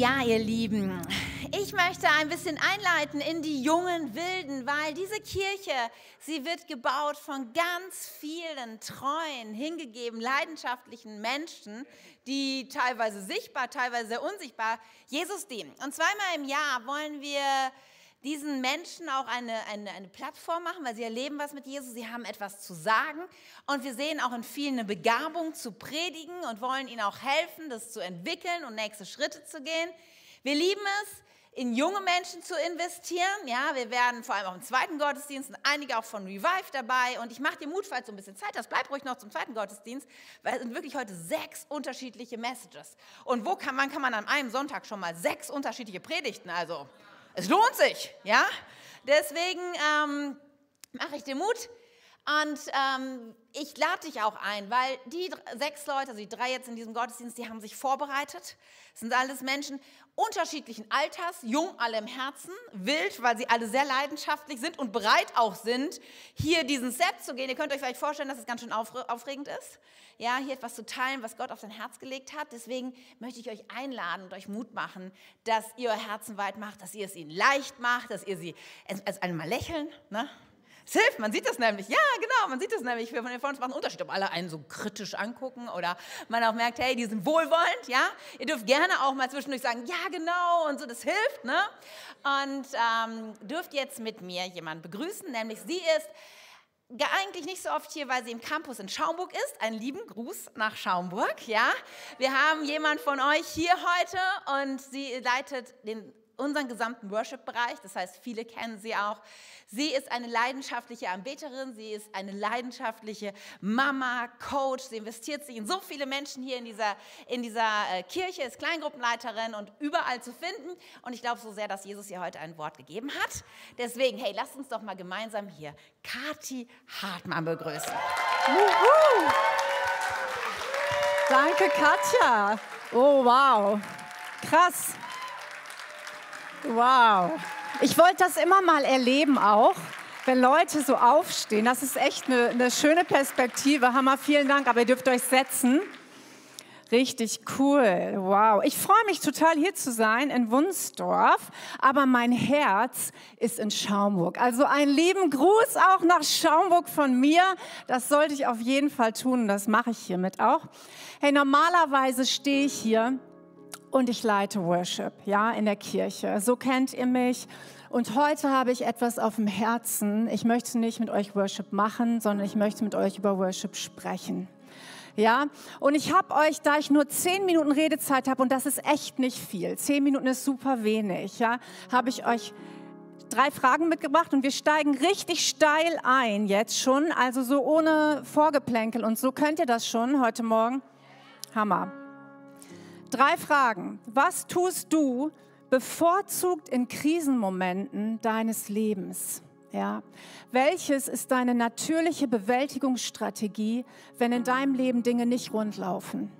Ja, ihr Lieben, ich möchte ein bisschen einleiten in die jungen Wilden, weil diese Kirche, sie wird gebaut von ganz vielen treuen, hingegeben, leidenschaftlichen Menschen, die teilweise sichtbar, teilweise unsichtbar Jesus dienen. Und zweimal im Jahr wollen wir diesen Menschen auch eine, eine, eine Plattform machen, weil sie erleben was mit Jesus, sie haben etwas zu sagen und wir sehen auch in vielen eine Begabung zu predigen und wollen ihnen auch helfen, das zu entwickeln und nächste Schritte zu gehen. Wir lieben es, in junge Menschen zu investieren. Ja, wir werden vor allem auch im zweiten Gottesdienst und einige auch von Revive dabei. Und ich mache dir Mut, falls du ein bisschen Zeit hast, bleib ruhig noch zum zweiten Gottesdienst, weil es sind wirklich heute sechs unterschiedliche Messages. Und wo kann man, kann man an einem Sonntag schon mal sechs unterschiedliche Predigten? Also es lohnt sich, ja? Deswegen ähm, mache ich dir Mut. Und ähm, ich lade dich auch ein, weil die sechs Leute, also die drei jetzt in diesem Gottesdienst, die haben sich vorbereitet. Das sind alles Menschen unterschiedlichen Alters, jung alle im Herzen, wild, weil sie alle sehr leidenschaftlich sind und bereit auch sind, hier diesen Step zu gehen. Ihr könnt euch vielleicht vorstellen, dass es ganz schön aufregend ist, ja, hier etwas zu teilen, was Gott auf dein Herz gelegt hat. Deswegen möchte ich euch einladen und euch Mut machen, dass ihr euer Herzen weit macht, dass ihr es ihnen leicht macht, dass ihr sie als einmal lächeln, ne? Hilft, man sieht das nämlich. Ja, genau, man sieht das nämlich. Von den uns macht einen Unterschied, ob alle einen so kritisch angucken oder man auch merkt, hey, die sind wohlwollend, ja. Ihr dürft gerne auch mal zwischendurch sagen, ja, genau, und so, das hilft, ne? Und ähm, dürft jetzt mit mir jemanden begrüßen, nämlich sie ist eigentlich nicht so oft hier, weil sie im Campus in Schaumburg ist. Einen lieben Gruß nach Schaumburg, ja. Wir haben jemand von euch hier heute und sie leitet den unseren gesamten Worship-Bereich. Das heißt, viele kennen sie auch. Sie ist eine leidenschaftliche Anbeterin, sie ist eine leidenschaftliche Mama, Coach. Sie investiert sich in so viele Menschen hier in dieser, in dieser äh, Kirche, ist Kleingruppenleiterin und überall zu finden. Und ich glaube so sehr, dass Jesus ihr heute ein Wort gegeben hat. Deswegen, hey, lasst uns doch mal gemeinsam hier Kati Hartmann begrüßen. Juhu. Danke, Katja. Oh, wow. Krass. Wow. Ich wollte das immer mal erleben auch, wenn Leute so aufstehen. Das ist echt eine, eine schöne Perspektive. Hammer, vielen Dank, aber ihr dürft euch setzen. Richtig cool. Wow. Ich freue mich total hier zu sein in Wunsdorf, aber mein Herz ist in Schaumburg. Also einen lieben Gruß auch nach Schaumburg von mir. Das sollte ich auf jeden Fall tun und das mache ich hiermit auch. Hey, normalerweise stehe ich hier und ich leite Worship, ja, in der Kirche. So kennt ihr mich. Und heute habe ich etwas auf dem Herzen. Ich möchte nicht mit euch Worship machen, sondern ich möchte mit euch über Worship sprechen. Ja, und ich habe euch, da ich nur zehn Minuten Redezeit habe, und das ist echt nicht viel, zehn Minuten ist super wenig, ja, habe ich euch drei Fragen mitgebracht und wir steigen richtig steil ein jetzt schon, also so ohne Vorgeplänkel und so könnt ihr das schon heute Morgen. Hammer. Drei Fragen. Was tust du bevorzugt in Krisenmomenten deines Lebens? Ja. Welches ist deine natürliche Bewältigungsstrategie, wenn in deinem Leben Dinge nicht rundlaufen?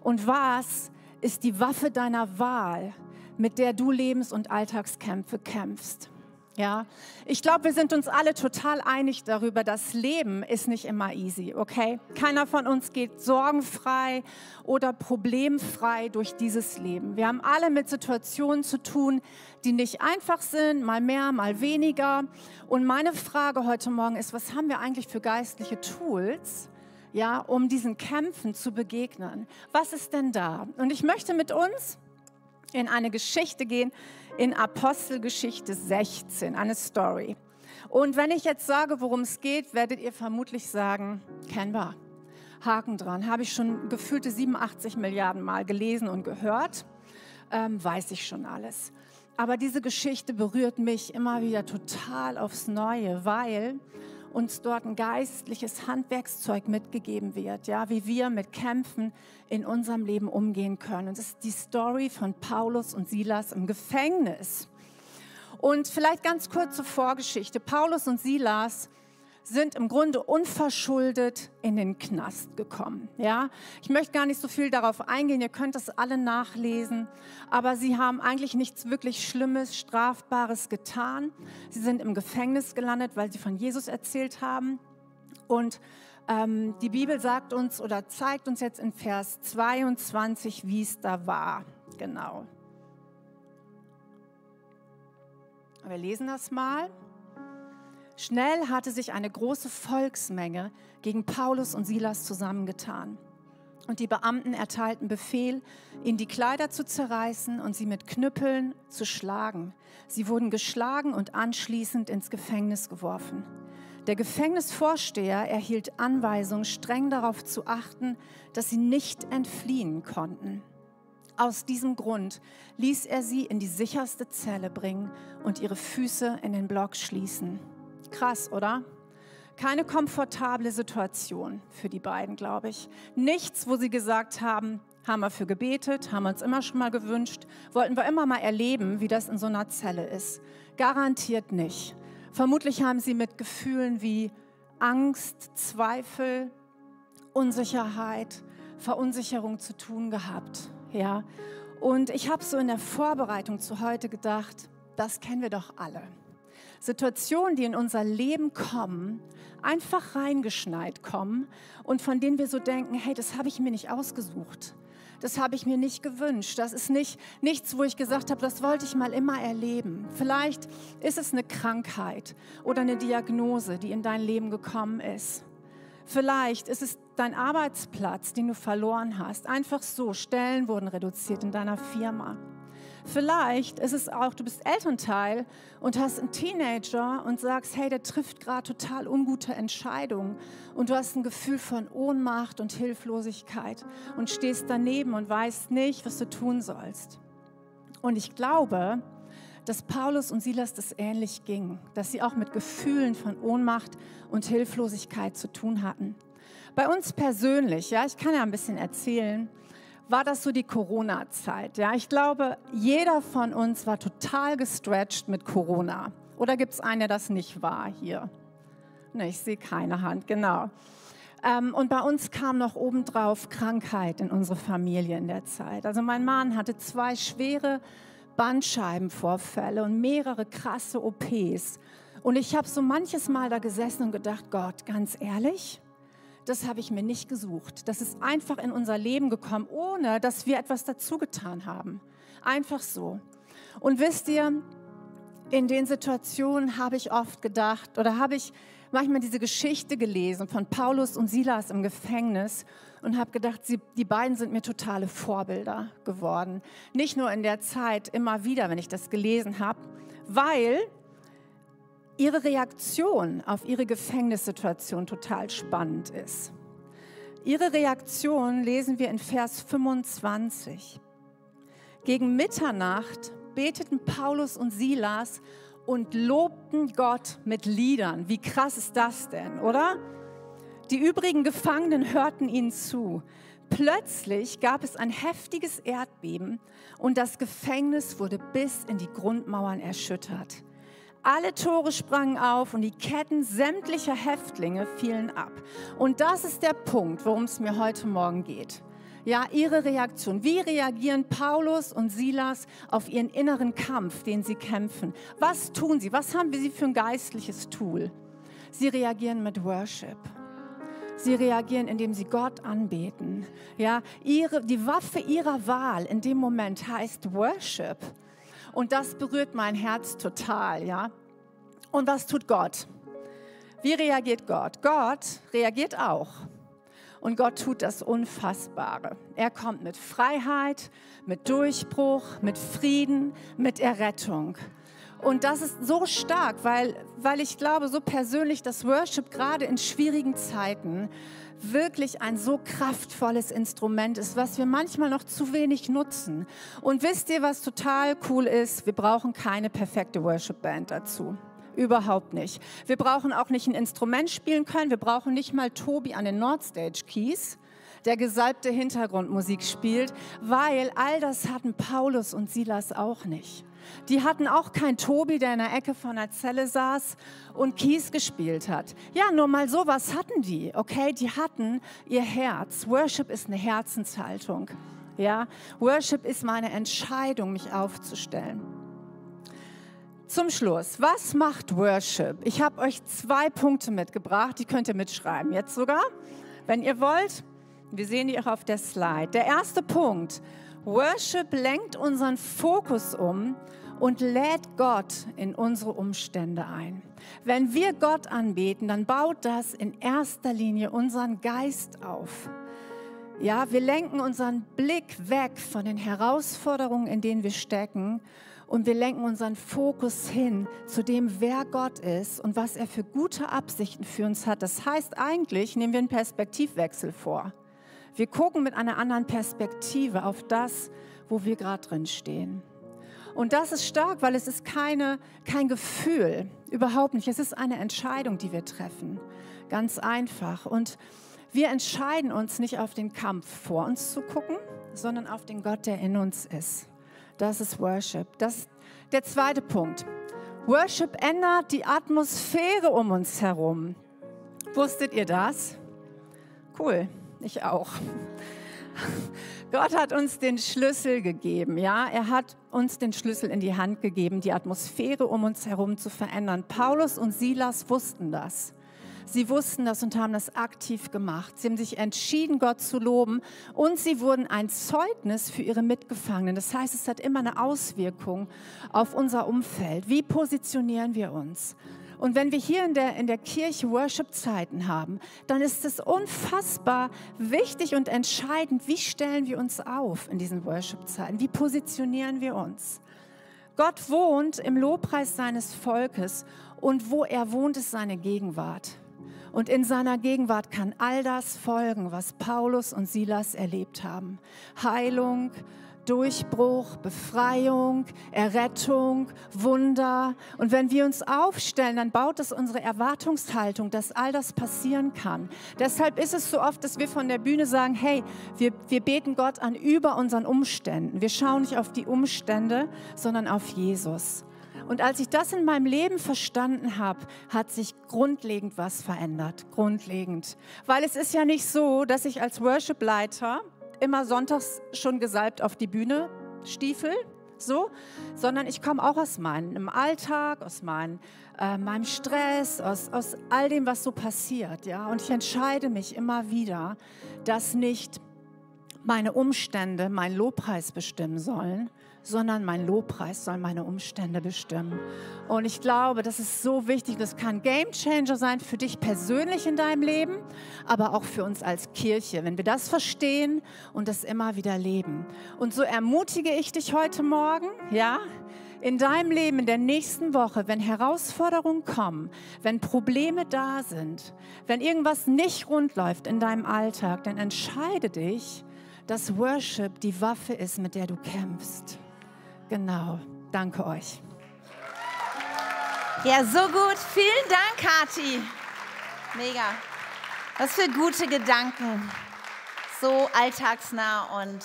Und was ist die Waffe deiner Wahl, mit der du Lebens- und Alltagskämpfe kämpfst? Ja, ich glaube, wir sind uns alle total einig darüber, das Leben ist nicht immer easy, okay? Keiner von uns geht sorgenfrei oder problemfrei durch dieses Leben. Wir haben alle mit Situationen zu tun, die nicht einfach sind, mal mehr, mal weniger. Und meine Frage heute Morgen ist, was haben wir eigentlich für geistliche Tools, ja, um diesen Kämpfen zu begegnen? Was ist denn da? Und ich möchte mit uns in eine Geschichte gehen, in Apostelgeschichte 16, eine Story. Und wenn ich jetzt sage, worum es geht, werdet ihr vermutlich sagen, kennen wir. Haken dran. Habe ich schon gefühlte 87 Milliarden Mal gelesen und gehört. Ähm, weiß ich schon alles. Aber diese Geschichte berührt mich immer wieder total aufs Neue, weil uns dort ein geistliches Handwerkszeug mitgegeben wird, ja, wie wir mit Kämpfen in unserem Leben umgehen können. Und das ist die Story von Paulus und Silas im Gefängnis. Und vielleicht ganz kurze Vorgeschichte. Paulus und Silas sind im Grunde unverschuldet in den Knast gekommen. Ja, ich möchte gar nicht so viel darauf eingehen. Ihr könnt das alle nachlesen. Aber sie haben eigentlich nichts wirklich Schlimmes, Strafbares getan. Sie sind im Gefängnis gelandet, weil sie von Jesus erzählt haben. Und ähm, die Bibel sagt uns oder zeigt uns jetzt in Vers 22, wie es da war. Genau. Wir lesen das mal. Schnell hatte sich eine große Volksmenge gegen Paulus und Silas zusammengetan. Und die Beamten erteilten Befehl, ihnen die Kleider zu zerreißen und sie mit Knüppeln zu schlagen. Sie wurden geschlagen und anschließend ins Gefängnis geworfen. Der Gefängnisvorsteher erhielt Anweisung, streng darauf zu achten, dass sie nicht entfliehen konnten. Aus diesem Grund ließ er sie in die sicherste Zelle bringen und ihre Füße in den Block schließen. Krass, oder? Keine komfortable Situation für die beiden, glaube ich. Nichts, wo sie gesagt haben, haben wir für gebetet, haben wir uns immer schon mal gewünscht, wollten wir immer mal erleben, wie das in so einer Zelle ist. Garantiert nicht. Vermutlich haben sie mit Gefühlen wie Angst, Zweifel, Unsicherheit, Verunsicherung zu tun gehabt. Ja. Und ich habe so in der Vorbereitung zu heute gedacht, das kennen wir doch alle. Situationen, die in unser Leben kommen, einfach reingeschneit kommen und von denen wir so denken, hey, das habe ich mir nicht ausgesucht. Das habe ich mir nicht gewünscht. Das ist nicht nichts, wo ich gesagt habe, das wollte ich mal immer erleben. Vielleicht ist es eine Krankheit oder eine Diagnose, die in dein Leben gekommen ist. Vielleicht ist es dein Arbeitsplatz, den du verloren hast. Einfach so, Stellen wurden reduziert in deiner Firma. Vielleicht ist es auch, du bist Elternteil und hast einen Teenager und sagst, hey, der trifft gerade total ungute Entscheidungen und du hast ein Gefühl von Ohnmacht und Hilflosigkeit und stehst daneben und weißt nicht, was du tun sollst. Und ich glaube, dass Paulus und Silas das ähnlich ging, dass sie auch mit Gefühlen von Ohnmacht und Hilflosigkeit zu tun hatten. Bei uns persönlich, ja, ich kann ja ein bisschen erzählen, war das so die Corona-Zeit. Ja, ich glaube, jeder von uns war total gestretched mit Corona. Oder gibt es einen, der das nicht war hier? Ne, ich sehe keine Hand, genau. Ähm, und bei uns kam noch obendrauf Krankheit in unsere Familie in der Zeit. Also mein Mann hatte zwei schwere Bandscheibenvorfälle und mehrere krasse OPs. Und ich habe so manches Mal da gesessen und gedacht, Gott, ganz ehrlich, das habe ich mir nicht gesucht. Das ist einfach in unser Leben gekommen, ohne dass wir etwas dazu getan haben. Einfach so. Und wisst ihr, in den Situationen habe ich oft gedacht oder habe ich manchmal diese Geschichte gelesen von Paulus und Silas im Gefängnis und habe gedacht, sie, die beiden sind mir totale Vorbilder geworden. Nicht nur in der Zeit, immer wieder, wenn ich das gelesen habe, weil ihre Reaktion auf ihre Gefängnissituation total spannend ist. Ihre Reaktion lesen wir in Vers 25. Gegen Mitternacht beteten Paulus und Silas und lobten Gott mit Liedern. Wie krass ist das denn, oder? Die übrigen Gefangenen hörten ihnen zu. Plötzlich gab es ein heftiges Erdbeben und das Gefängnis wurde bis in die Grundmauern erschüttert. Alle Tore sprangen auf und die Ketten sämtlicher Häftlinge fielen ab. Und das ist der Punkt, worum es mir heute Morgen geht. Ja, ihre Reaktion. Wie reagieren Paulus und Silas auf ihren inneren Kampf, den sie kämpfen? Was tun sie? Was haben sie für ein geistliches Tool? Sie reagieren mit Worship. Sie reagieren, indem sie Gott anbeten. Ja, ihre, die Waffe ihrer Wahl in dem Moment heißt Worship. Und das berührt mein Herz total, ja. Und was tut Gott? Wie reagiert Gott? Gott reagiert auch. Und Gott tut das Unfassbare. Er kommt mit Freiheit, mit Durchbruch, mit Frieden, mit Errettung. Und das ist so stark, weil, weil ich glaube, so persönlich, dass Worship gerade in schwierigen Zeiten wirklich ein so kraftvolles Instrument ist, was wir manchmal noch zu wenig nutzen. Und wisst ihr, was total cool ist? Wir brauchen keine perfekte Worship-Band dazu. Überhaupt nicht. Wir brauchen auch nicht ein Instrument spielen können. Wir brauchen nicht mal Tobi an den Nordstage Keys, der gesalbte Hintergrundmusik spielt, weil all das hatten Paulus und Silas auch nicht. Die hatten auch kein Tobi, der in der Ecke von der Zelle saß und Kies gespielt hat. Ja, nur mal sowas hatten die, okay? Die hatten ihr Herz. Worship ist eine Herzenshaltung. Ja, Worship ist meine Entscheidung, mich aufzustellen. Zum Schluss, was macht Worship? Ich habe euch zwei Punkte mitgebracht, die könnt ihr mitschreiben, jetzt sogar, wenn ihr wollt. Wir sehen die auch auf der Slide. Der erste Punkt, Worship lenkt unseren Fokus um und lädt Gott in unsere Umstände ein. Wenn wir Gott anbeten, dann baut das in erster Linie unseren Geist auf. Ja, wir lenken unseren Blick weg von den Herausforderungen, in denen wir stecken und wir lenken unseren Fokus hin zu dem, wer Gott ist und was er für gute Absichten für uns hat. Das heißt eigentlich, nehmen wir einen Perspektivwechsel vor. Wir gucken mit einer anderen Perspektive auf das, wo wir gerade drin stehen. Und das ist stark, weil es ist keine, kein Gefühl, überhaupt nicht. Es ist eine Entscheidung, die wir treffen. Ganz einfach. Und wir entscheiden uns nicht auf den Kampf vor uns zu gucken, sondern auf den Gott, der in uns ist. Das ist Worship. Das ist der zweite Punkt. Worship ändert die Atmosphäre um uns herum. Wusstet ihr das? Cool ich auch. Gott hat uns den Schlüssel gegeben, ja. Er hat uns den Schlüssel in die Hand gegeben, die Atmosphäre um uns herum zu verändern. Paulus und Silas wussten das. Sie wussten das und haben das aktiv gemacht. Sie haben sich entschieden, Gott zu loben und sie wurden ein Zeugnis für ihre Mitgefangenen. Das heißt, es hat immer eine Auswirkung auf unser Umfeld. Wie positionieren wir uns? Und wenn wir hier in der, in der Kirche Worship-Zeiten haben, dann ist es unfassbar wichtig und entscheidend, wie stellen wir uns auf in diesen Worship-Zeiten? Wie positionieren wir uns? Gott wohnt im Lobpreis seines Volkes und wo er wohnt, ist seine Gegenwart. Und in seiner Gegenwart kann all das folgen, was Paulus und Silas erlebt haben. Heilung, Durchbruch, Befreiung, Errettung, Wunder. Und wenn wir uns aufstellen, dann baut es unsere Erwartungshaltung, dass all das passieren kann. Deshalb ist es so oft, dass wir von der Bühne sagen, hey, wir, wir beten Gott an über unseren Umständen. Wir schauen nicht auf die Umstände, sondern auf Jesus. Und als ich das in meinem Leben verstanden habe, hat sich grundlegend was verändert. Grundlegend. Weil es ist ja nicht so, dass ich als Worship-Leiter immer sonntags schon gesalbt auf die Bühne stiefel, so, sondern ich komme auch aus meinem Alltag, aus mein, äh, meinem Stress, aus, aus all dem, was so passiert, ja. Und ich entscheide mich immer wieder, dass nicht meine Umstände mein Lobpreis bestimmen sollen, sondern mein Lobpreis soll meine Umstände bestimmen. Und ich glaube, das ist so wichtig. Das kann Game Changer sein für dich persönlich in deinem Leben, aber auch für uns als Kirche, wenn wir das verstehen und das immer wieder leben. Und so ermutige ich dich heute Morgen, ja, in deinem Leben in der nächsten Woche, wenn Herausforderungen kommen, wenn Probleme da sind, wenn irgendwas nicht rund läuft in deinem Alltag, dann entscheide dich, dass Worship die Waffe ist, mit der du kämpfst. Genau, danke euch. Ja, so gut. Vielen Dank, Kati. Mega. Was für gute Gedanken. So alltagsnah und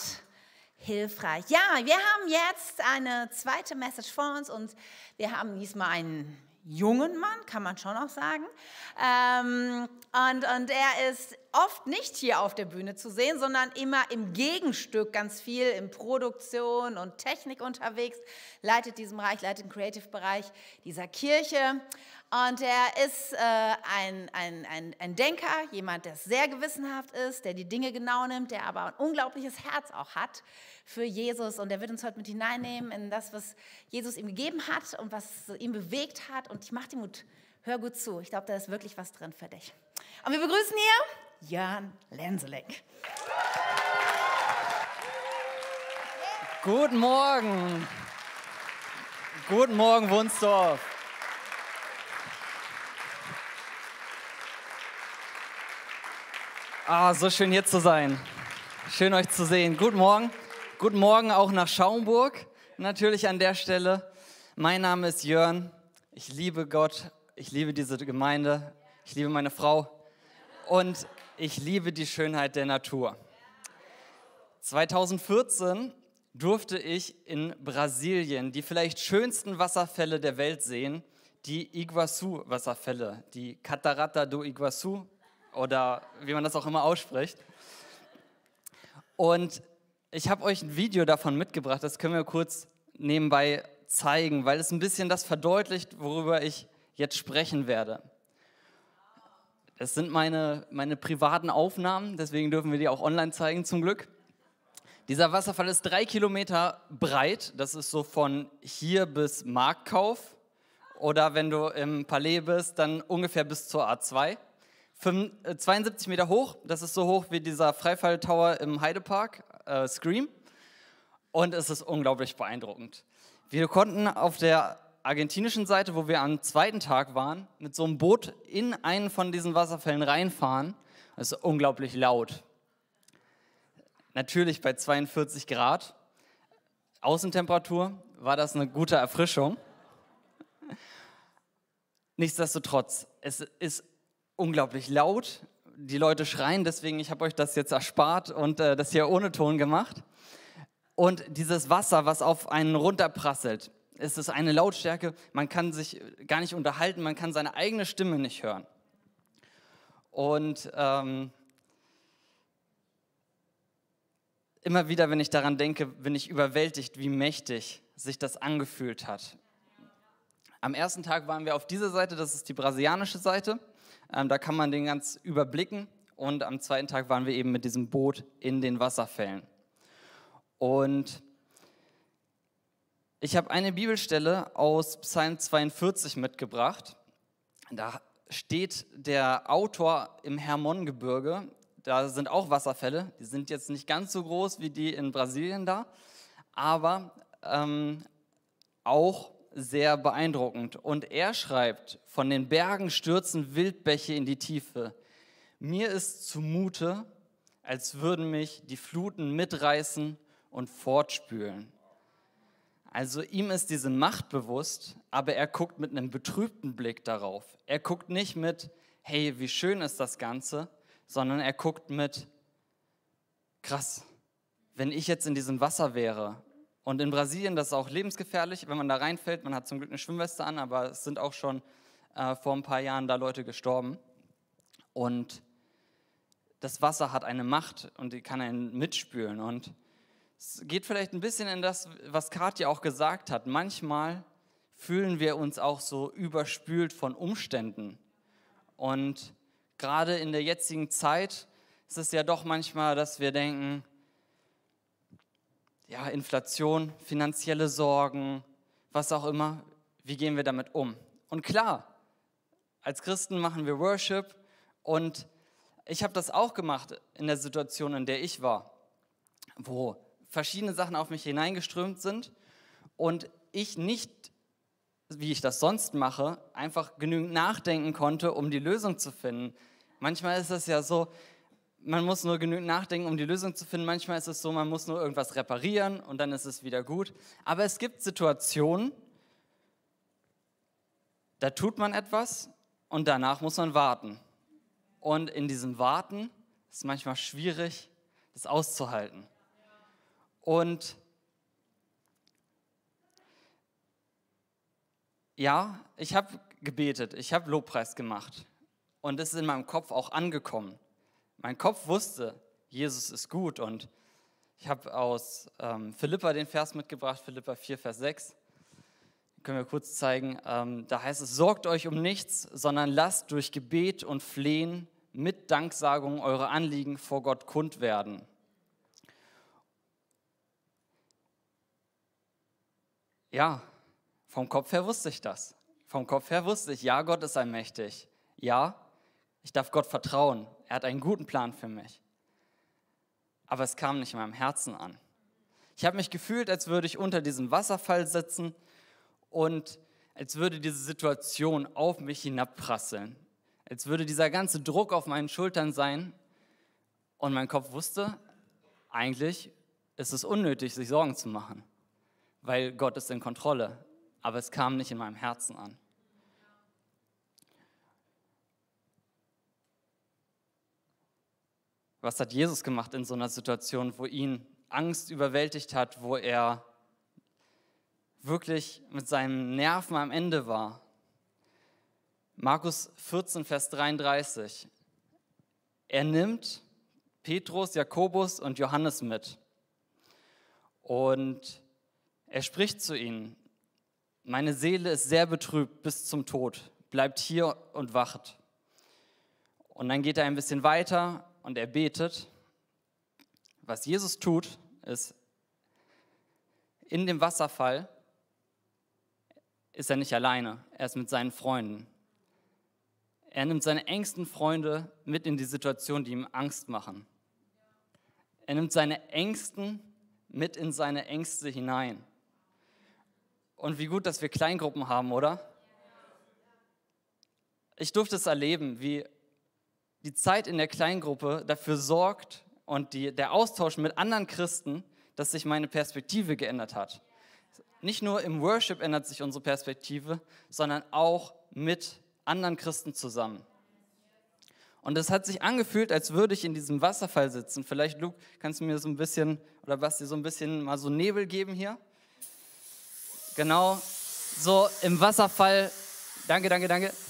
hilfreich. Ja, wir haben jetzt eine zweite Message vor uns und wir haben diesmal einen jungen Mann, kann man schon auch sagen. Ähm, und, und er ist oft nicht hier auf der Bühne zu sehen, sondern immer im Gegenstück ganz viel in Produktion und Technik unterwegs, leitet diesen Bereich, leitet den Creative-Bereich dieser Kirche. Und er ist äh, ein, ein, ein, ein Denker, jemand, der sehr gewissenhaft ist, der die Dinge genau nimmt, der aber ein unglaubliches Herz auch hat für Jesus. Und er wird uns heute mit hineinnehmen in das, was Jesus ihm gegeben hat und was ihn bewegt hat. Und ich mache dir Mut, hör gut zu. Ich glaube, da ist wirklich was drin für dich. Und wir begrüßen hier Jörn Lenselek. Guten Morgen. Guten Morgen, Wunsdorf. Ah, so schön hier zu sein. Schön euch zu sehen. Guten Morgen. Guten Morgen auch nach Schaumburg. Natürlich an der Stelle. Mein Name ist Jörn. Ich liebe Gott. Ich liebe diese Gemeinde. Ich liebe meine Frau. Und ich liebe die Schönheit der Natur. 2014 durfte ich in Brasilien die vielleicht schönsten Wasserfälle der Welt sehen, die Iguazu-Wasserfälle, die Catarata do Iguazu oder wie man das auch immer ausspricht. Und ich habe euch ein Video davon mitgebracht, das können wir kurz nebenbei zeigen, weil es ein bisschen das verdeutlicht, worüber ich jetzt sprechen werde. Das sind meine, meine privaten Aufnahmen, deswegen dürfen wir die auch online zeigen zum Glück. Dieser Wasserfall ist drei Kilometer breit, das ist so von hier bis Marktkauf oder wenn du im Palais bist, dann ungefähr bis zur A2. 72 Meter hoch, das ist so hoch wie dieser Freifall-Tower im Heidepark, äh, Scream. Und es ist unglaublich beeindruckend. Wir konnten auf der argentinischen Seite, wo wir am zweiten Tag waren, mit so einem Boot in einen von diesen Wasserfällen reinfahren. Es ist unglaublich laut. Natürlich bei 42 Grad Außentemperatur war das eine gute Erfrischung. Nichtsdestotrotz, es ist unglaublich laut. Die Leute schreien, deswegen ich habe euch das jetzt erspart und äh, das hier ohne Ton gemacht. Und dieses Wasser, was auf einen runterprasselt, ist es eine Lautstärke, man kann sich gar nicht unterhalten, man kann seine eigene Stimme nicht hören. Und ähm, immer wieder, wenn ich daran denke, bin ich überwältigt, wie mächtig sich das angefühlt hat. Am ersten Tag waren wir auf dieser Seite, das ist die brasilianische Seite. Ähm, da kann man den ganz überblicken. Und am zweiten Tag waren wir eben mit diesem Boot in den Wasserfällen. Und ich habe eine Bibelstelle aus Psalm 42 mitgebracht. Da steht der Autor im Hermongebirge. Da sind auch Wasserfälle. Die sind jetzt nicht ganz so groß wie die in Brasilien da, aber ähm, auch sehr beeindruckend. Und er schreibt, von den Bergen stürzen Wildbäche in die Tiefe. Mir ist zumute, als würden mich die Fluten mitreißen und fortspülen. Also ihm ist diese Macht bewusst, aber er guckt mit einem betrübten Blick darauf. Er guckt nicht mit, hey, wie schön ist das Ganze, sondern er guckt mit, krass, wenn ich jetzt in diesem Wasser wäre und in Brasilien, das ist auch lebensgefährlich, wenn man da reinfällt. Man hat zum Glück eine Schwimmweste an, aber es sind auch schon äh, vor ein paar Jahren da Leute gestorben. Und das Wasser hat eine Macht und die kann einen mitspülen. Und es geht vielleicht ein bisschen in das, was Katja auch gesagt hat. Manchmal fühlen wir uns auch so überspült von Umständen. Und gerade in der jetzigen Zeit ist es ja doch manchmal, dass wir denken, ja, Inflation, finanzielle Sorgen, was auch immer, wie gehen wir damit um? Und klar, als Christen machen wir Worship und ich habe das auch gemacht in der Situation, in der ich war, wo verschiedene Sachen auf mich hineingeströmt sind und ich nicht, wie ich das sonst mache, einfach genügend nachdenken konnte, um die Lösung zu finden. Manchmal ist es ja so, man muss nur genügend nachdenken, um die Lösung zu finden. Manchmal ist es so, man muss nur irgendwas reparieren und dann ist es wieder gut. Aber es gibt Situationen, da tut man etwas und danach muss man warten. Und in diesem Warten ist manchmal schwierig, das auszuhalten. Und ja, ich habe gebetet, ich habe Lobpreis gemacht und es ist in meinem Kopf auch angekommen. Mein Kopf wusste, Jesus ist gut und ich habe aus ähm, Philippa den Vers mitgebracht, Philippa 4, Vers 6. können wir kurz zeigen. Ähm, da heißt es, sorgt euch um nichts, sondern lasst durch Gebet und Flehen mit Danksagung eure Anliegen vor Gott kund werden. Ja, vom Kopf her wusste ich das. Vom Kopf her wusste ich, ja, Gott ist allmächtig. Ja, ich darf Gott vertrauen. Er hat einen guten Plan für mich. Aber es kam nicht in meinem Herzen an. Ich habe mich gefühlt, als würde ich unter diesem Wasserfall sitzen und als würde diese Situation auf mich hinabprasseln. Als würde dieser ganze Druck auf meinen Schultern sein und mein Kopf wusste, eigentlich ist es unnötig, sich Sorgen zu machen, weil Gott ist in Kontrolle. Aber es kam nicht in meinem Herzen an. Was hat Jesus gemacht in so einer Situation, wo ihn Angst überwältigt hat, wo er wirklich mit seinen Nerven am Ende war. Markus 14, Vers 33. Er nimmt Petrus, Jakobus und Johannes mit. Und er spricht zu ihnen, meine Seele ist sehr betrübt bis zum Tod, bleibt hier und wacht. Und dann geht er ein bisschen weiter und er betet. Was Jesus tut, ist, in dem Wasserfall ist er nicht alleine, er ist mit seinen Freunden. Er nimmt seine engsten Freunde mit in die Situation, die ihm Angst machen. Er nimmt seine Ängsten mit in seine Ängste hinein. Und wie gut, dass wir Kleingruppen haben, oder? Ich durfte es erleben, wie die Zeit in der Kleingruppe dafür sorgt und die, der Austausch mit anderen Christen, dass sich meine Perspektive geändert hat. Nicht nur im Worship ändert sich unsere Perspektive, sondern auch mit anderen Christen zusammen. Und es hat sich angefühlt, als würde ich in diesem Wasserfall sitzen. Vielleicht, Luke, kannst du mir so ein bisschen, oder was dir so ein bisschen mal so Nebel geben hier? Genau, so im Wasserfall. Danke, danke, danke.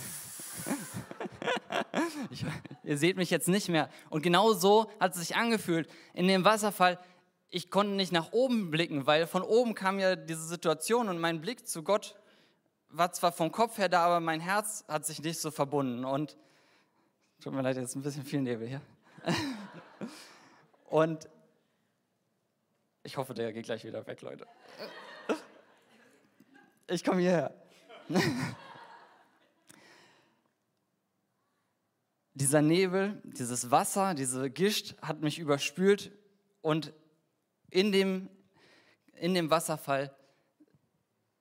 Ich, ihr seht mich jetzt nicht mehr. Und genau so hat es sich angefühlt. In dem Wasserfall, ich konnte nicht nach oben blicken, weil von oben kam ja diese Situation und mein Blick zu Gott war zwar vom Kopf her da, aber mein Herz hat sich nicht so verbunden. Und tut mir leid, jetzt ein bisschen viel Nebel hier. und ich hoffe, der geht gleich wieder weg, Leute. Ich komme hierher. Dieser Nebel, dieses Wasser, diese Gischt hat mich überspült und in dem, in dem Wasserfall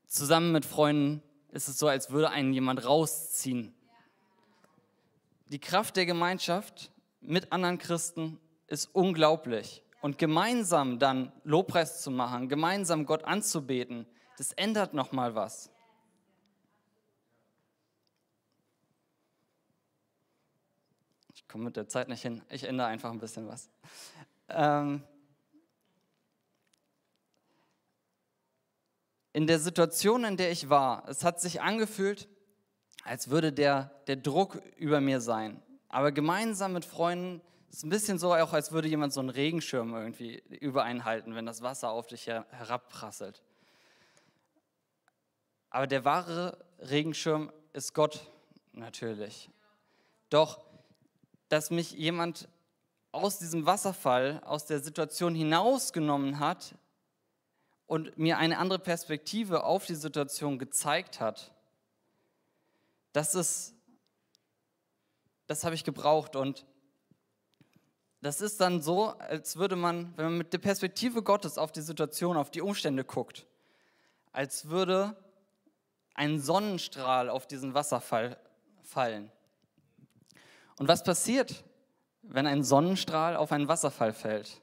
zusammen mit Freunden ist es so, als würde einen jemand rausziehen. Die Kraft der Gemeinschaft mit anderen Christen ist unglaublich. Und gemeinsam dann Lobpreis zu machen, gemeinsam Gott anzubeten, das ändert nochmal was. Ich komme mit der Zeit nicht hin. Ich ändere einfach ein bisschen was. Ähm, in der Situation, in der ich war, es hat sich angefühlt, als würde der, der Druck über mir sein. Aber gemeinsam mit Freunden ist ein bisschen so, auch als würde jemand so einen Regenschirm irgendwie über einen halten, wenn das Wasser auf dich herabprasselt. Aber der wahre Regenschirm ist Gott natürlich. Doch, dass mich jemand aus diesem Wasserfall, aus der Situation hinausgenommen hat, und mir eine andere Perspektive auf die Situation gezeigt hat, das ist, das habe ich gebraucht und das ist dann so, als würde man, wenn man mit der Perspektive Gottes auf die Situation, auf die Umstände guckt, als würde ein Sonnenstrahl auf diesen Wasserfall fallen. Und was passiert, wenn ein Sonnenstrahl auf einen Wasserfall fällt?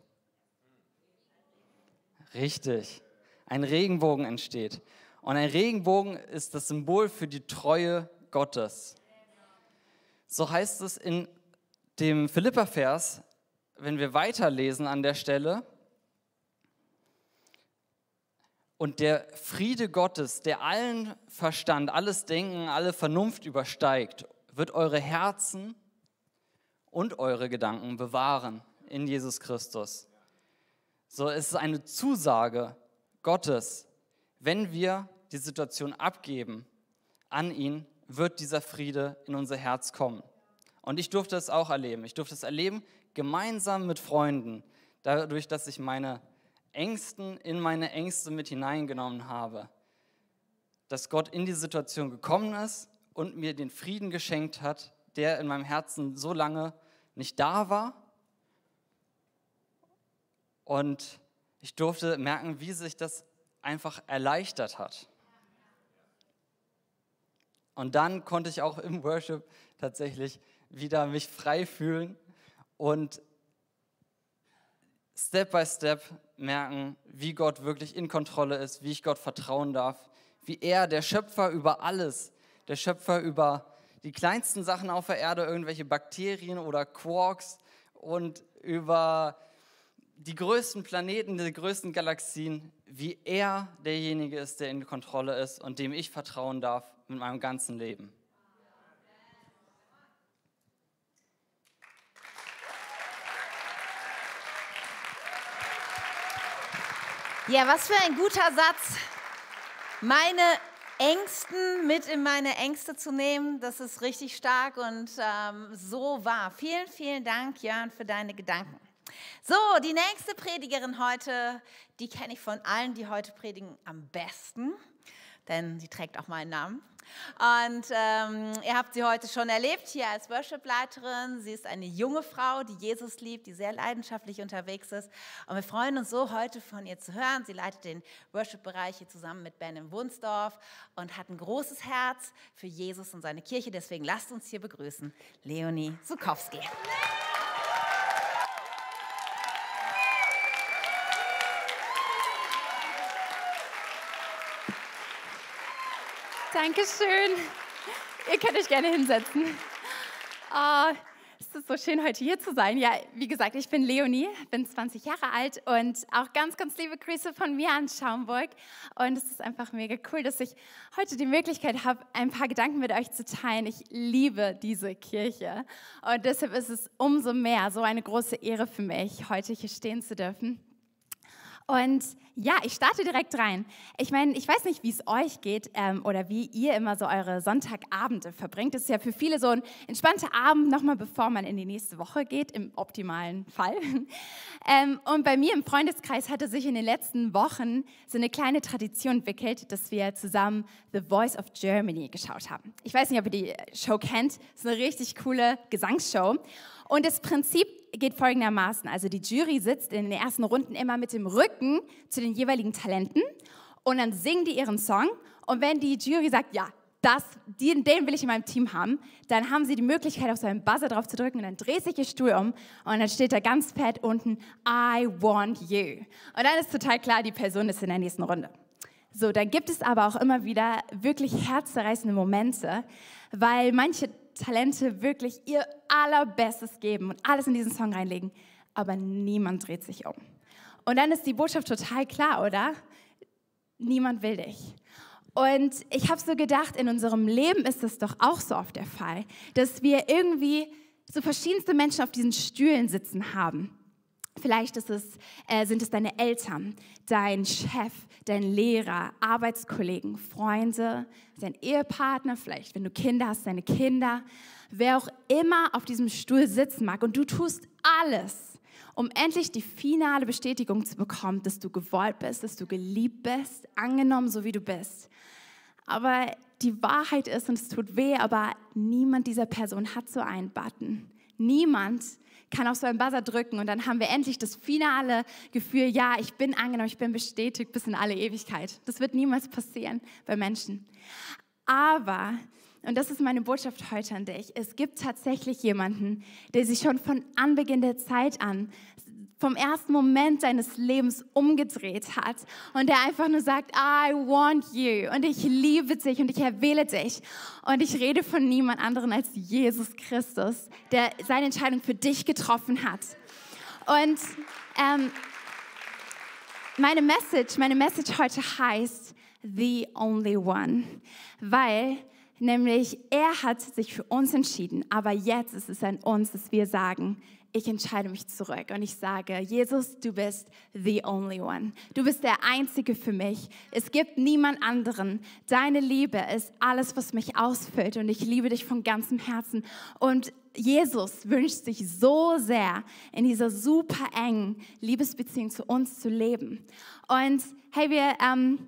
Richtig ein Regenbogen entsteht. Und ein Regenbogen ist das Symbol für die Treue Gottes. So heißt es in dem Philippa-Vers, wenn wir weiterlesen an der Stelle, und der Friede Gottes, der allen Verstand, alles Denken, alle Vernunft übersteigt, wird eure Herzen und eure Gedanken bewahren in Jesus Christus. So ist es eine Zusage, Gottes, wenn wir die Situation abgeben an ihn, wird dieser Friede in unser Herz kommen. Und ich durfte es auch erleben. Ich durfte es erleben gemeinsam mit Freunden, dadurch, dass ich meine Ängsten in meine Ängste mit hineingenommen habe. Dass Gott in die Situation gekommen ist und mir den Frieden geschenkt hat, der in meinem Herzen so lange nicht da war. Und ich durfte merken, wie sich das einfach erleichtert hat. Und dann konnte ich auch im Worship tatsächlich wieder mich frei fühlen und Step by Step merken, wie Gott wirklich in Kontrolle ist, wie ich Gott vertrauen darf, wie er, der Schöpfer über alles, der Schöpfer über die kleinsten Sachen auf der Erde, irgendwelche Bakterien oder Quarks und über die größten Planeten, die größten Galaxien, wie er derjenige ist, der in Kontrolle ist und dem ich vertrauen darf mit meinem ganzen Leben. Ja, was für ein guter Satz. Meine Ängsten mit in meine Ängste zu nehmen, das ist richtig stark und ähm, so wahr. Vielen, vielen Dank, Jörn, für deine Gedanken. So, die nächste Predigerin heute, die kenne ich von allen, die heute predigen, am besten, denn sie trägt auch meinen Namen. Und ähm, ihr habt sie heute schon erlebt hier als Worship-Leiterin. Sie ist eine junge Frau, die Jesus liebt, die sehr leidenschaftlich unterwegs ist. Und wir freuen uns so, heute von ihr zu hören. Sie leitet den Worship-Bereich hier zusammen mit Ben in Wunsdorf und hat ein großes Herz für Jesus und seine Kirche. Deswegen lasst uns hier begrüßen Leonie Sukowski. Dankeschön. Ihr könnt euch gerne hinsetzen. Oh, es ist so schön, heute hier zu sein. Ja, wie gesagt, ich bin Leonie, bin 20 Jahre alt und auch ganz, ganz liebe Grüße von mir an Schaumburg. Und es ist einfach mega cool, dass ich heute die Möglichkeit habe, ein paar Gedanken mit euch zu teilen. Ich liebe diese Kirche und deshalb ist es umso mehr so eine große Ehre für mich, heute hier stehen zu dürfen. Und ja, ich starte direkt rein. Ich meine, ich weiß nicht, wie es euch geht ähm, oder wie ihr immer so eure Sonntagabende verbringt. Es ist ja für viele so ein entspannter Abend, nochmal bevor man in die nächste Woche geht, im optimalen Fall. ähm, und bei mir im Freundeskreis hatte sich in den letzten Wochen so eine kleine Tradition entwickelt, dass wir zusammen The Voice of Germany geschaut haben. Ich weiß nicht, ob ihr die Show kennt. Es ist eine richtig coole Gesangsshow. Und das Prinzip geht folgendermaßen. Also die Jury sitzt in den ersten Runden immer mit dem Rücken zu den jeweiligen Talenten und dann singen die ihren Song. Und wenn die Jury sagt, ja, das, den, den will ich in meinem Team haben, dann haben sie die Möglichkeit, auf so einen Buzzer drauf zu drücken und dann dreht sich ihr Stuhl um und dann steht da ganz fett unten, I want you. Und dann ist total klar, die Person ist in der nächsten Runde. So, dann gibt es aber auch immer wieder wirklich herzzerreißende Momente, weil manche Talente wirklich ihr allerbestes geben und alles in diesen Song reinlegen, aber niemand dreht sich um. Und dann ist die Botschaft total klar, oder? Niemand will dich. Und ich habe so gedacht, in unserem Leben ist es doch auch so oft der Fall, dass wir irgendwie so verschiedenste Menschen auf diesen Stühlen sitzen haben. Vielleicht es, äh, sind es deine Eltern, dein Chef, dein Lehrer, Arbeitskollegen, Freunde, dein Ehepartner, vielleicht wenn du Kinder hast, deine Kinder, wer auch immer auf diesem Stuhl sitzen mag. Und du tust alles, um endlich die finale Bestätigung zu bekommen, dass du gewollt bist, dass du geliebt bist, angenommen, so wie du bist. Aber die Wahrheit ist, und es tut weh, aber niemand dieser Person hat so einen Button. Niemand kann auf so einen Buzzer drücken und dann haben wir endlich das finale Gefühl, ja, ich bin angenommen, ich bin bestätigt bis in alle Ewigkeit. Das wird niemals passieren bei Menschen. Aber, und das ist meine Botschaft heute an dich, es gibt tatsächlich jemanden, der sich schon von Anbeginn der Zeit an vom ersten Moment seines Lebens umgedreht hat und der einfach nur sagt, I want you und ich liebe dich und ich erwähle dich. Und ich rede von niemand anderen als Jesus Christus, der seine Entscheidung für dich getroffen hat. Und ähm, meine Message, meine Message heute heißt The Only One, weil nämlich er hat sich für uns entschieden, aber jetzt ist es an uns, dass wir sagen, ich entscheide mich zurück und ich sage, Jesus, du bist the only one. Du bist der Einzige für mich. Es gibt niemand anderen. Deine Liebe ist alles, was mich ausfüllt und ich liebe dich von ganzem Herzen. Und Jesus wünscht sich so sehr, in dieser super engen Liebesbeziehung zu uns zu leben. Und hey, wir... Ähm,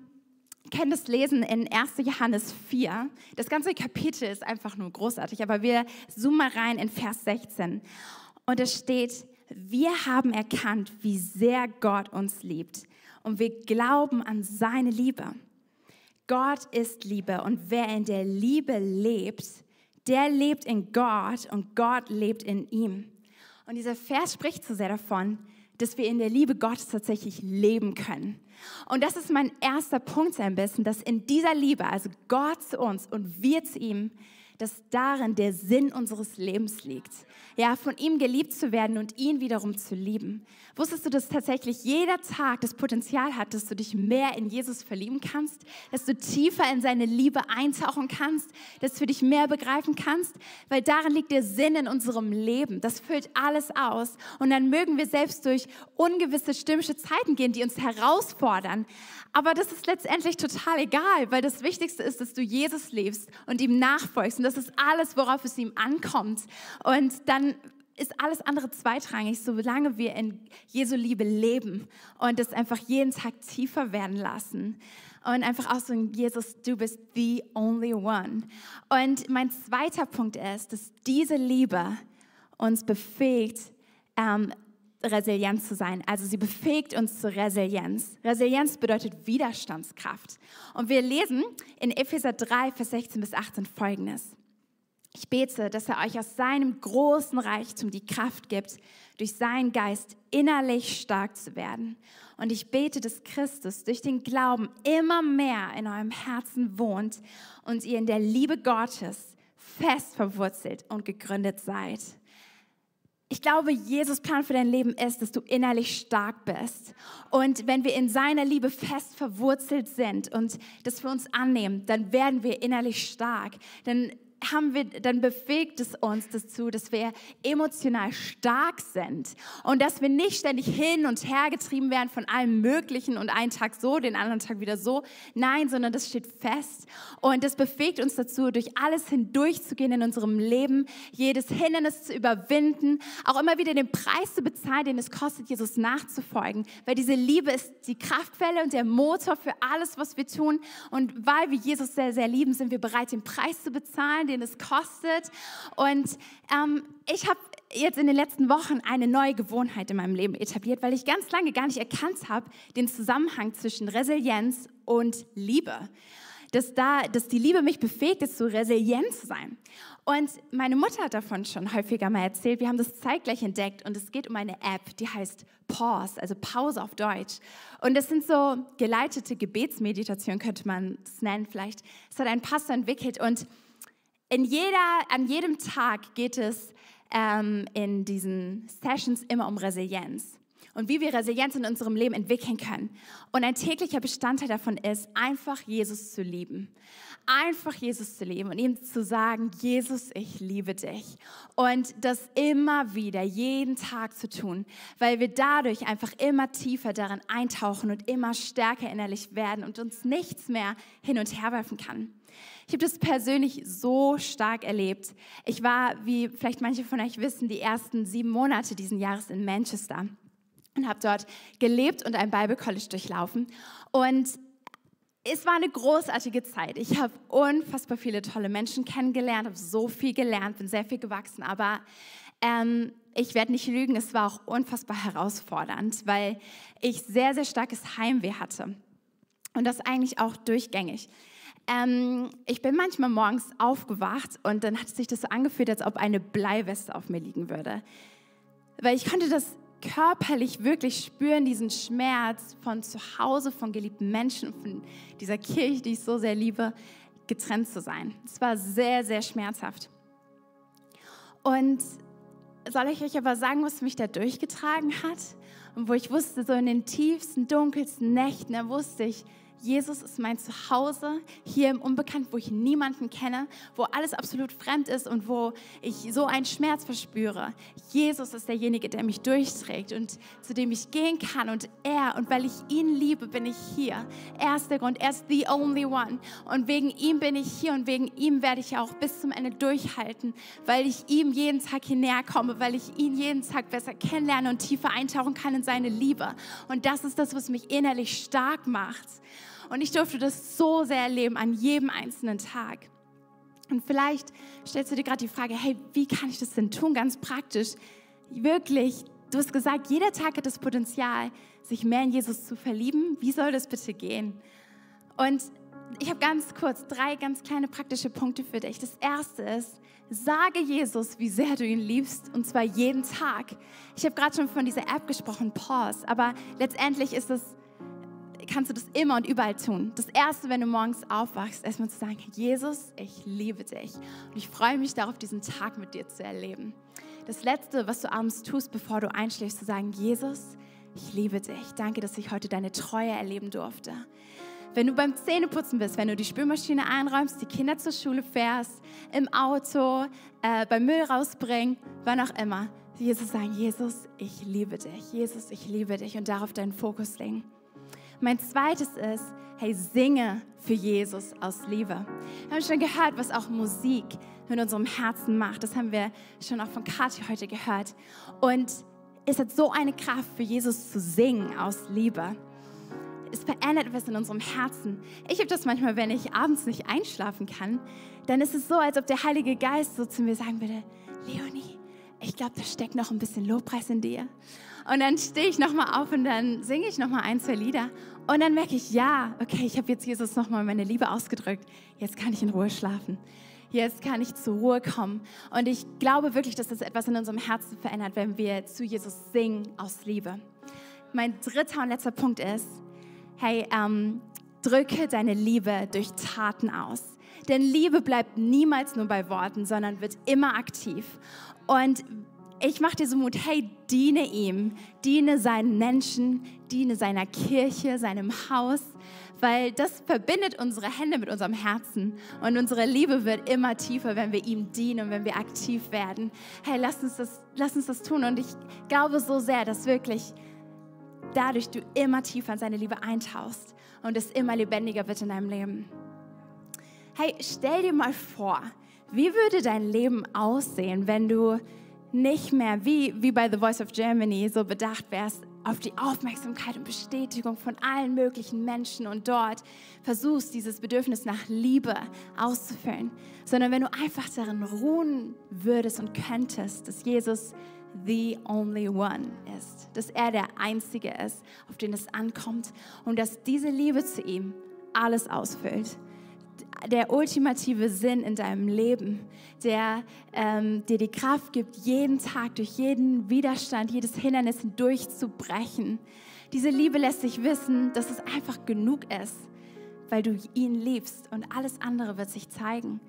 können das lesen in 1. Johannes 4. Das ganze Kapitel ist einfach nur großartig, aber wir zoomen mal rein in Vers 16. Und es steht, wir haben erkannt, wie sehr Gott uns liebt. Und wir glauben an seine Liebe. Gott ist Liebe und wer in der Liebe lebt, der lebt in Gott und Gott lebt in ihm. Und dieser Vers spricht so sehr davon, dass wir in der Liebe Gottes tatsächlich leben können. Und das ist mein erster Punkt ein bisschen, dass in dieser Liebe, also Gott zu uns und wir zu ihm, dass darin der Sinn unseres Lebens liegt. Ja, von ihm geliebt zu werden und ihn wiederum zu lieben. Wusstest du, dass tatsächlich jeder Tag das Potenzial hat, dass du dich mehr in Jesus verlieben kannst, dass du tiefer in seine Liebe eintauchen kannst, dass du dich mehr begreifen kannst, weil darin liegt der Sinn in unserem Leben. Das füllt alles aus und dann mögen wir selbst durch ungewisse stürmische Zeiten gehen, die uns herausfordern. Aber das ist letztendlich total egal, weil das Wichtigste ist, dass du Jesus liebst und ihm nachfolgst. Und das ist alles, worauf es ihm ankommt. Und dann ist alles andere zweitrangig, solange wir in Jesu Liebe leben und es einfach jeden Tag tiefer werden lassen. Und einfach auch so, Jesus, du bist the only one. Und mein zweiter Punkt ist, dass diese Liebe uns befähigt, ähm, resilient zu sein. Also sie befähigt uns zur Resilienz. Resilienz bedeutet Widerstandskraft. Und wir lesen in Epheser 3, Vers 16 bis 18 folgendes. Ich bete, dass er euch aus seinem großen Reichtum die Kraft gibt, durch seinen Geist innerlich stark zu werden. Und ich bete, dass Christus durch den Glauben immer mehr in eurem Herzen wohnt und ihr in der Liebe Gottes fest verwurzelt und gegründet seid. Ich glaube, Jesus Plan für dein Leben ist, dass du innerlich stark bist. Und wenn wir in seiner Liebe fest verwurzelt sind und das für uns annehmen, dann werden wir innerlich stark. Dann haben wir, dann bewegt es uns dazu, dass wir emotional stark sind und dass wir nicht ständig hin und her getrieben werden von allem Möglichen und einen Tag so, den anderen Tag wieder so. Nein, sondern das steht fest und das befähigt uns dazu, durch alles hindurchzugehen in unserem Leben, jedes Hindernis zu überwinden, auch immer wieder den Preis zu bezahlen, den es kostet, Jesus nachzufolgen, weil diese Liebe ist die Kraftquelle und der Motor für alles, was wir tun und weil wir Jesus sehr, sehr lieben, sind wir bereit, den Preis zu bezahlen, den es kostet. Und ähm, ich habe jetzt in den letzten Wochen eine neue Gewohnheit in meinem Leben etabliert, weil ich ganz lange gar nicht erkannt habe, den Zusammenhang zwischen Resilienz und Liebe. Dass, da, dass die Liebe mich befähigt, ist so resilient zu sein. Und meine Mutter hat davon schon häufiger mal erzählt. Wir haben das zeitgleich entdeckt und es geht um eine App, die heißt Pause, also Pause auf Deutsch. Und das sind so geleitete Gebetsmeditationen, könnte man es nennen vielleicht. Es hat ein Pastor entwickelt und in jeder, an jedem Tag geht es ähm, in diesen Sessions immer um Resilienz und wie wir Resilienz in unserem Leben entwickeln können. Und ein täglicher Bestandteil davon ist, einfach Jesus zu lieben. Einfach Jesus zu lieben und ihm zu sagen, Jesus, ich liebe dich. Und das immer wieder, jeden Tag zu tun, weil wir dadurch einfach immer tiefer darin eintauchen und immer stärker innerlich werden und uns nichts mehr hin und her werfen kann. Ich habe das persönlich so stark erlebt. Ich war, wie vielleicht manche von euch wissen, die ersten sieben Monate diesen Jahres in Manchester und habe dort gelebt und ein Bible College durchlaufen. Und es war eine großartige Zeit. Ich habe unfassbar viele tolle Menschen kennengelernt, habe so viel gelernt, bin sehr viel gewachsen, aber ähm, ich werde nicht lügen, es war auch unfassbar herausfordernd, weil ich sehr, sehr starkes Heimweh hatte. Und das eigentlich auch durchgängig. Ähm, ich bin manchmal morgens aufgewacht und dann hat sich das so angefühlt, als ob eine Bleiweste auf mir liegen würde. Weil ich konnte das körperlich wirklich spüren, diesen Schmerz von zu Hause, von geliebten Menschen, von dieser Kirche, die ich so sehr liebe, getrennt zu sein. Es war sehr, sehr schmerzhaft. Und soll ich euch aber sagen, was mich da durchgetragen hat? Und wo ich wusste, so in den tiefsten, dunkelsten Nächten, da wusste ich, Jesus ist mein Zuhause hier im Unbekannt, wo ich niemanden kenne, wo alles absolut fremd ist und wo ich so einen Schmerz verspüre. Jesus ist derjenige, der mich durchträgt und zu dem ich gehen kann und er und weil ich ihn liebe, bin ich hier. Er ist der Grund, er ist the only one und wegen ihm bin ich hier und wegen ihm werde ich auch bis zum Ende durchhalten, weil ich ihm jeden Tag hier näher komme, weil ich ihn jeden Tag besser kennenlerne und tiefer eintauchen kann in seine Liebe. Und das ist das, was mich innerlich stark macht. Und ich durfte das so sehr erleben an jedem einzelnen Tag. Und vielleicht stellst du dir gerade die Frage, hey, wie kann ich das denn tun? Ganz praktisch. Wirklich, du hast gesagt, jeder Tag hat das Potenzial, sich mehr in Jesus zu verlieben. Wie soll das bitte gehen? Und ich habe ganz kurz drei ganz kleine praktische Punkte für dich. Das erste ist, sage Jesus, wie sehr du ihn liebst, und zwar jeden Tag. Ich habe gerade schon von dieser App gesprochen, Pause, aber letztendlich ist es kannst du das immer und überall tun. Das Erste, wenn du morgens aufwachst, erstmal zu sagen, Jesus, ich liebe dich. Und ich freue mich darauf, diesen Tag mit dir zu erleben. Das Letzte, was du abends tust, bevor du einschläfst, zu sagen, Jesus, ich liebe dich. Danke, dass ich heute deine Treue erleben durfte. Wenn du beim Zähneputzen bist, wenn du die Spülmaschine einräumst, die Kinder zur Schule fährst, im Auto, äh, beim Müll rausbringen, wann auch immer, Jesus sagen, Jesus, ich liebe dich. Jesus, ich liebe dich und darauf deinen Fokus legen. Mein zweites ist, hey, singe für Jesus aus Liebe. Wir haben schon gehört, was auch Musik mit unserem Herzen macht. Das haben wir schon auch von Kathi heute gehört. Und es hat so eine Kraft, für Jesus zu singen aus Liebe. Es verändert etwas in unserem Herzen. Ich habe das manchmal, wenn ich abends nicht einschlafen kann, dann ist es so, als ob der Heilige Geist so zu mir sagen würde, Leonie, ich glaube, da steckt noch ein bisschen Lobpreis in dir. Und dann stehe ich nochmal auf und dann singe ich nochmal ein, zwei Lieder. Und dann merke ich, ja, okay, ich habe jetzt Jesus nochmal meine Liebe ausgedrückt. Jetzt kann ich in Ruhe schlafen. Jetzt kann ich zur Ruhe kommen. Und ich glaube wirklich, dass das etwas in unserem Herzen verändert, wenn wir zu Jesus singen aus Liebe. Mein dritter und letzter Punkt ist, hey, ähm, drücke deine Liebe durch Taten aus. Denn Liebe bleibt niemals nur bei Worten, sondern wird immer aktiv. Und ich mache dir so Mut, hey, diene ihm, diene seinen Menschen, diene seiner Kirche, seinem Haus, weil das verbindet unsere Hände mit unserem Herzen. Und unsere Liebe wird immer tiefer, wenn wir ihm dienen und wenn wir aktiv werden. Hey, lass uns das, lass uns das tun. Und ich glaube so sehr, dass wirklich dadurch du immer tiefer in seine Liebe eintauchst und es immer lebendiger wird in deinem Leben. Hey, stell dir mal vor, wie würde dein Leben aussehen, wenn du nicht mehr wie, wie bei The Voice of Germany so bedacht wärst, auf die Aufmerksamkeit und Bestätigung von allen möglichen Menschen und dort versuchst, dieses Bedürfnis nach Liebe auszufüllen, sondern wenn du einfach darin ruhen würdest und könntest, dass Jesus the only one ist, dass er der Einzige ist, auf den es ankommt und dass diese Liebe zu ihm alles ausfüllt der ultimative Sinn in deinem Leben, der ähm, dir die Kraft gibt, jeden Tag durch jeden Widerstand, jedes Hindernis durchzubrechen. Diese Liebe lässt sich wissen, dass es einfach genug ist, weil du ihn liebst und alles andere wird sich zeigen.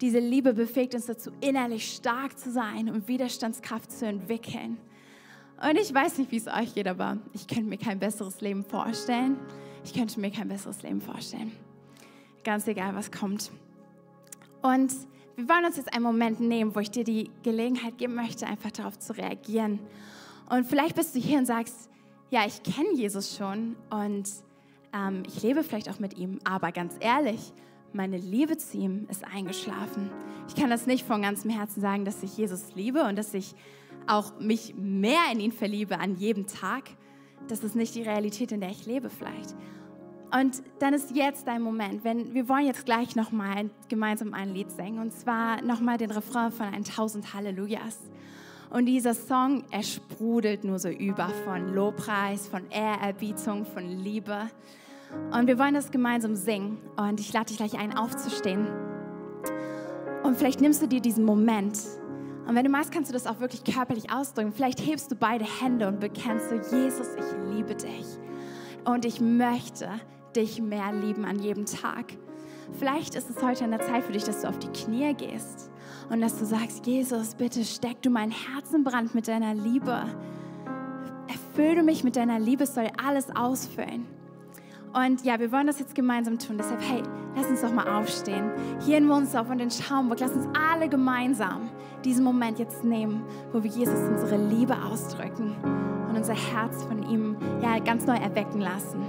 Diese Liebe befähigt uns dazu, innerlich stark zu sein und Widerstandskraft zu entwickeln. Und ich weiß nicht, wie es euch geht, aber ich könnte mir kein besseres Leben vorstellen. Ich könnte mir kein besseres Leben vorstellen ganz egal, was kommt. Und wir wollen uns jetzt einen Moment nehmen, wo ich dir die Gelegenheit geben möchte, einfach darauf zu reagieren. Und vielleicht bist du hier und sagst, ja, ich kenne Jesus schon und ähm, ich lebe vielleicht auch mit ihm, aber ganz ehrlich, meine Liebe zu ihm ist eingeschlafen. Ich kann das nicht von ganzem Herzen sagen, dass ich Jesus liebe und dass ich auch mich mehr in ihn verliebe an jedem Tag. Das ist nicht die Realität, in der ich lebe vielleicht. Und dann ist jetzt dein Moment, wenn wir wollen jetzt gleich nochmal gemeinsam ein Lied singen und zwar nochmal den Refrain von 1000 Hallelujahs. Und dieser Song, er sprudelt nur so über von Lobpreis, von Ehrerbietung, von Liebe. Und wir wollen das gemeinsam singen. Und ich lade dich gleich ein, aufzustehen. Und vielleicht nimmst du dir diesen Moment. Und wenn du magst, kannst du das auch wirklich körperlich ausdrücken. Vielleicht hebst du beide Hände und bekennst so, Jesus, ich liebe dich. Und ich möchte, dich mehr lieben an jedem Tag. Vielleicht ist es heute an der Zeit für dich, dass du auf die Knie gehst und dass du sagst, Jesus, bitte steck du mein Herz in Brand mit deiner Liebe. Erfülle mich mit deiner Liebe, es soll alles ausfüllen. Und ja, wir wollen das jetzt gemeinsam tun. Deshalb, hey, lass uns doch mal aufstehen. Hier in Monsdorf und in Schaumburg, lass uns alle gemeinsam diesen Moment jetzt nehmen, wo wir Jesus unsere Liebe ausdrücken und unser Herz von ihm ja, ganz neu erwecken lassen.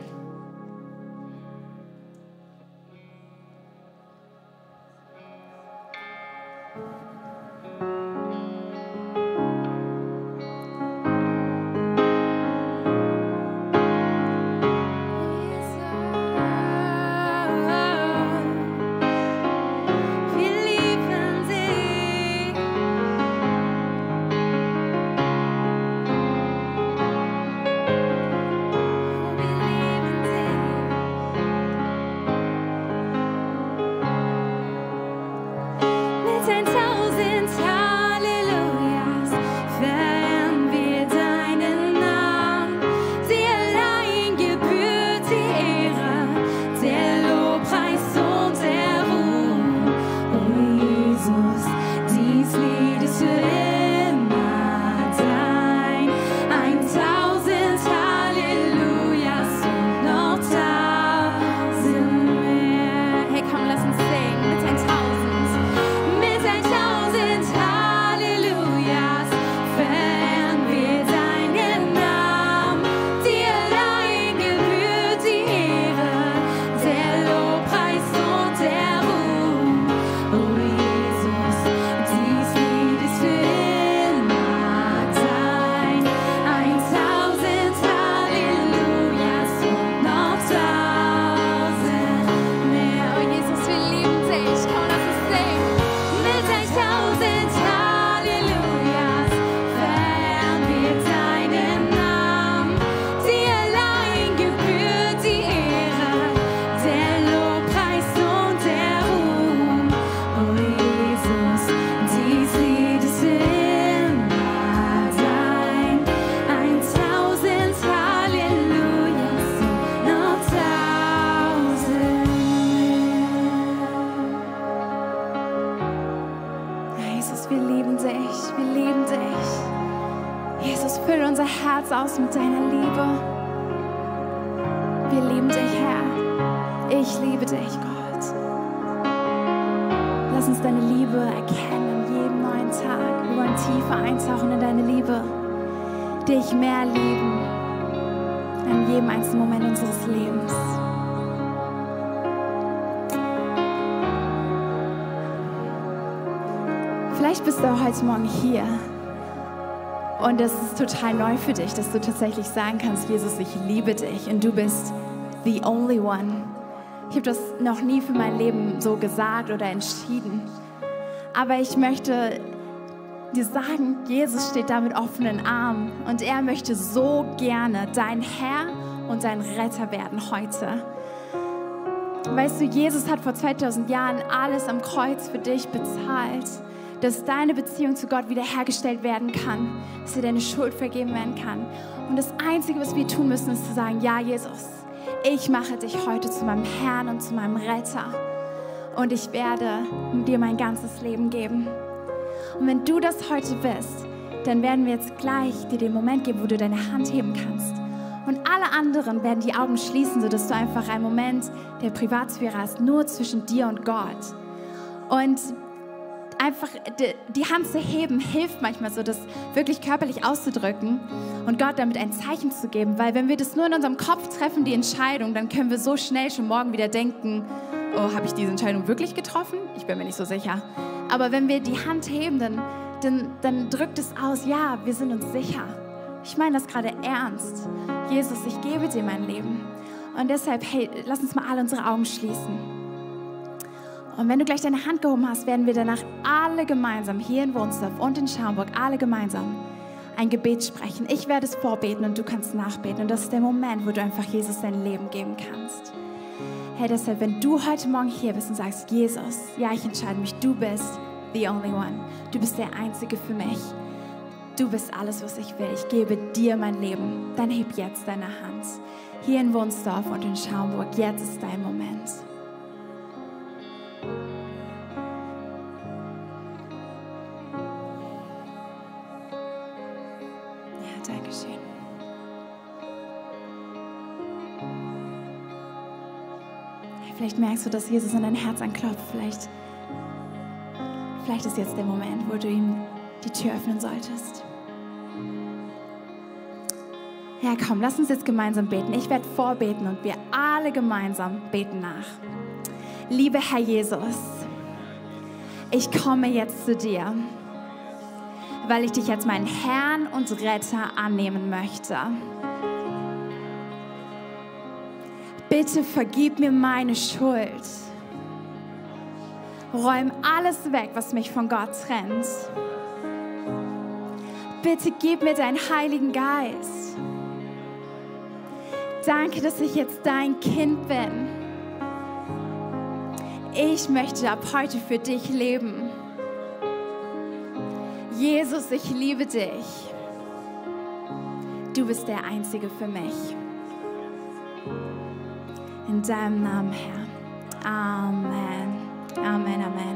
Total neu für dich, dass du tatsächlich sagen kannst, Jesus, ich liebe dich und du bist the only one. Ich habe das noch nie für mein Leben so gesagt oder entschieden. Aber ich möchte dir sagen, Jesus steht da mit offenen Armen und er möchte so gerne dein Herr und dein Retter werden heute. Weißt du, Jesus hat vor 2000 Jahren alles am Kreuz für dich bezahlt dass deine Beziehung zu Gott wiederhergestellt werden kann, dass dir deine Schuld vergeben werden kann. Und das Einzige, was wir tun müssen, ist zu sagen, ja, Jesus, ich mache dich heute zu meinem Herrn und zu meinem Retter. Und ich werde dir mein ganzes Leben geben. Und wenn du das heute bist, dann werden wir jetzt gleich dir den Moment geben, wo du deine Hand heben kannst. Und alle anderen werden die Augen schließen, sodass du einfach einen Moment der Privatsphäre hast, nur zwischen dir und Gott. Und einfach die Hand zu heben hilft manchmal so, das wirklich körperlich auszudrücken und Gott damit ein Zeichen zu geben. Weil wenn wir das nur in unserem Kopf treffen, die Entscheidung, dann können wir so schnell schon morgen wieder denken, oh, habe ich diese Entscheidung wirklich getroffen? Ich bin mir nicht so sicher. Aber wenn wir die Hand heben, dann, dann, dann drückt es aus, ja, wir sind uns sicher. Ich meine das gerade ernst. Jesus, ich gebe dir mein Leben. Und deshalb, hey, lass uns mal alle unsere Augen schließen. Und wenn du gleich deine Hand gehoben hast, werden wir danach alle gemeinsam hier in Wunsdorf und in Schaumburg, alle gemeinsam ein Gebet sprechen. Ich werde es vorbeten und du kannst nachbeten. Und das ist der Moment, wo du einfach Jesus dein Leben geben kannst. Hey, deshalb, wenn du heute Morgen hier bist und sagst, Jesus, ja, ich entscheide mich, du bist the only one. Du bist der Einzige für mich. Du bist alles, was ich will. Ich gebe dir mein Leben. Dann heb jetzt deine Hand. Hier in Wunsdorf und in Schaumburg, jetzt ist dein Moment. Vielleicht merkst du, dass Jesus an dein Herz anklopft. Vielleicht, vielleicht ist jetzt der Moment, wo du ihm die Tür öffnen solltest. Ja, komm, lass uns jetzt gemeinsam beten. Ich werde vorbeten und wir alle gemeinsam beten nach. Liebe Herr Jesus, ich komme jetzt zu dir, weil ich dich als meinen Herrn und Retter annehmen möchte. Bitte vergib mir meine Schuld. Räum alles weg, was mich von Gott trennt. Bitte gib mir deinen Heiligen Geist. Danke, dass ich jetzt dein Kind bin. Ich möchte ab heute für dich leben. Jesus, ich liebe dich. Du bist der Einzige für mich. In deinem Namen, Herr. Amen. Amen, Amen.